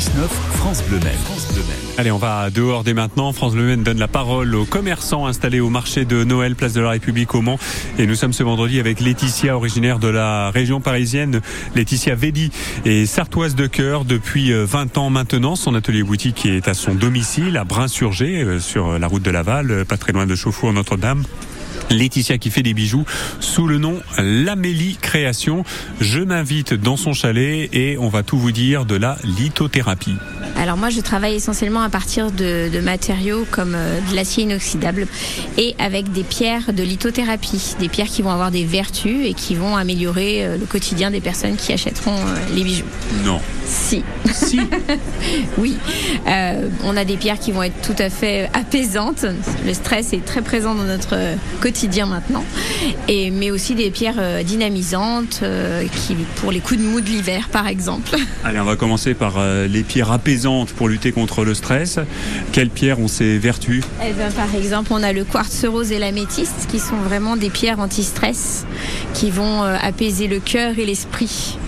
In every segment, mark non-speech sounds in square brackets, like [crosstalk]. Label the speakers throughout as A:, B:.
A: France Bleu.
B: Allez, on va dehors dès maintenant. France Bleu donne la parole aux commerçants installés au marché de Noël, place de la République au Mans. Et nous sommes ce vendredi avec Laetitia, originaire de la région parisienne. Laetitia Védi est sartoise de cœur depuis 20 ans maintenant. Son atelier boutique est à son domicile à Brin-sur-Gé, sur la route de Laval, pas très loin de Chauffour Notre-Dame. Laetitia qui fait des bijoux sous le nom Lamélie Création. Je m'invite dans son chalet et on va tout vous dire de la lithothérapie.
C: Alors moi je travaille essentiellement à partir de, de matériaux comme euh, de l'acier inoxydable et avec des pierres de lithothérapie, des pierres qui vont avoir des vertus et qui vont améliorer euh, le quotidien des personnes qui achèteront euh, les bijoux.
B: Non.
C: Si.
B: Si. [laughs]
C: oui. Euh, on a des pierres qui vont être tout à fait apaisantes. Le stress est très présent dans notre quotidien maintenant. Et, mais aussi des pierres euh, dynamisantes euh, qui, pour les coups de mou de l'hiver par exemple. [laughs]
B: Allez, on va commencer par euh, les pierres apaisantes pour lutter contre le stress. Quelles pierres ont ces vertus?
C: Eh ben, par exemple, on a le quartz rose et l'améthyste qui sont vraiment des pierres anti-stress qui vont apaiser le cœur et l'esprit.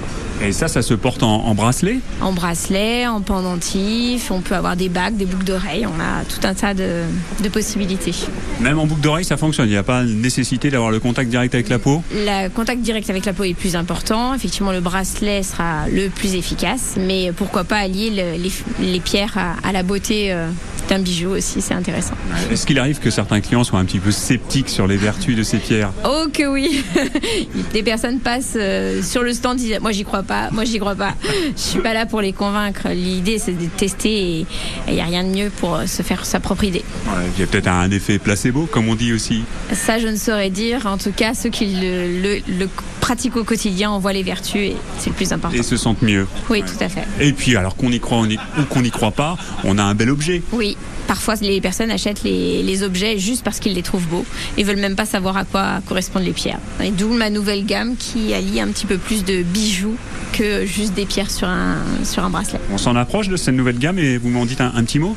B: Et ça, ça se porte en, en bracelet
C: En bracelet, en pendentif, on peut avoir des bagues, des boucles d'oreilles, on a tout un tas de, de possibilités.
B: Même en boucle d'oreille, ça fonctionne. Il n'y a pas nécessité d'avoir le contact direct avec la peau
C: Le contact direct avec la peau est plus important. Effectivement, le bracelet sera le plus efficace, mais pourquoi pas allier le- les, les pierres à, à la beauté euh, d'un bijou aussi, c'est intéressant.
B: Est-ce qu'il arrive que certains clients soient un petit peu sceptiques sur les vertus de ces pierres?
C: Oh que oui [laughs] Des personnes passent euh, sur le stand disent moi j'y crois pas, moi j'y crois pas. Je suis pas là pour les convaincre. L'idée c'est de tester et il n'y a rien de mieux pour euh, se faire sa propre idée.
B: Ouais, Il y a peut-être un effet placebo, comme on dit aussi.
C: Ça je ne saurais dire. En tout cas ceux qui le, le- le pratiquent au quotidien en voient les vertus et c'est le plus important.
B: Et se sentent mieux.
C: Oui tout à fait.
B: Et puis, alors qu'on y croit on y- ou qu'on n'y croit pas, on a un bel objet.
C: Oui, parfois les personnes achètent les, les objets juste parce qu'ils les trouvent beaux et veulent même pas savoir à quoi correspondent les pierres. Et d'où ma nouvelle gamme qui allie un petit peu plus de bijoux que juste des pierres sur un, sur un bracelet.
B: On s'en approche de cette nouvelle gamme et vous m'en dites un, un petit mot?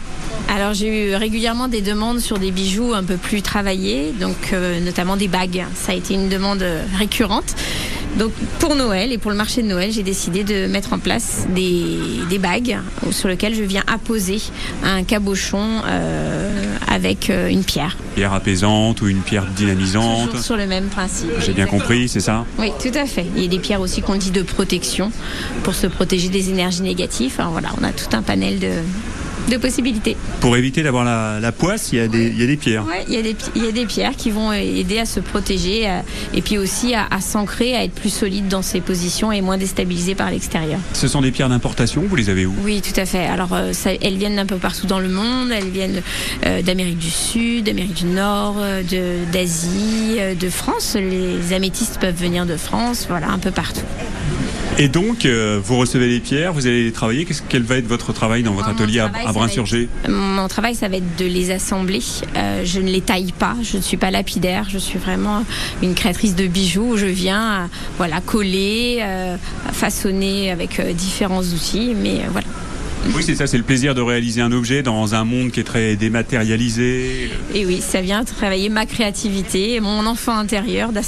C: Alors j'ai eu régulièrement des demandes sur des bijoux un peu plus travaillés, donc euh, notamment des bagues. Ça a été une demande récurrente. Donc pour Noël et pour le marché de Noël, j'ai décidé de mettre en place des, des bagues sur lesquelles je viens apposer un cabochon euh, avec euh, une pierre.
B: Pierre apaisante ou une pierre dynamisante
C: Toujours sur le même principe.
B: J'ai bien
C: Exactement.
B: compris, c'est ça?
C: Oui, tout à fait. Il y a des pierres aussi qu'on dit de protection pour se protéger des énergies négatives. Alors voilà, on a tout un panel de, de possibilités.
B: Pour éviter d'avoir la, la poisse, il y, a des, il y a des pierres.
C: Ouais, il y, a des, pi- il y a des pierres qui vont aider à se protéger euh, et puis aussi à, à s'ancrer, à être plus solide dans ses positions et moins déstabilisé par l'extérieur.
B: Ce sont des pierres d'importation, vous les avez où?
C: Oui, tout à fait. Alors, euh, ça- elles viennent d'un peu partout dans le monde. Elles viennent euh, d'Amérique du Sud, d'Amérique du Nord, euh, de- d'Asie, euh, de France. Les améthystes peuvent venir de France, voilà, un peu partout.
B: Et donc, euh, vous recevez les pierres, vous allez les travailler. Qu'est-ce- Quel va être votre travail dans votre
C: Mon
B: atelier à,
C: travail,
B: à
C: Mon travail, ça va être de les assembler. Euh, je ne les taille pas. Je ne suis pas lapidaire. Je suis vraiment une créatrice de bijoux. où Je viens, euh, voilà, coller, euh, façonner avec différents outils. Mais voilà.
B: Oui, c'est ça, c'est le plaisir de réaliser un objet dans un monde qui est très dématérialisé.
C: Et oui, ça vient travailler ma créativité, mon enfant intérieur,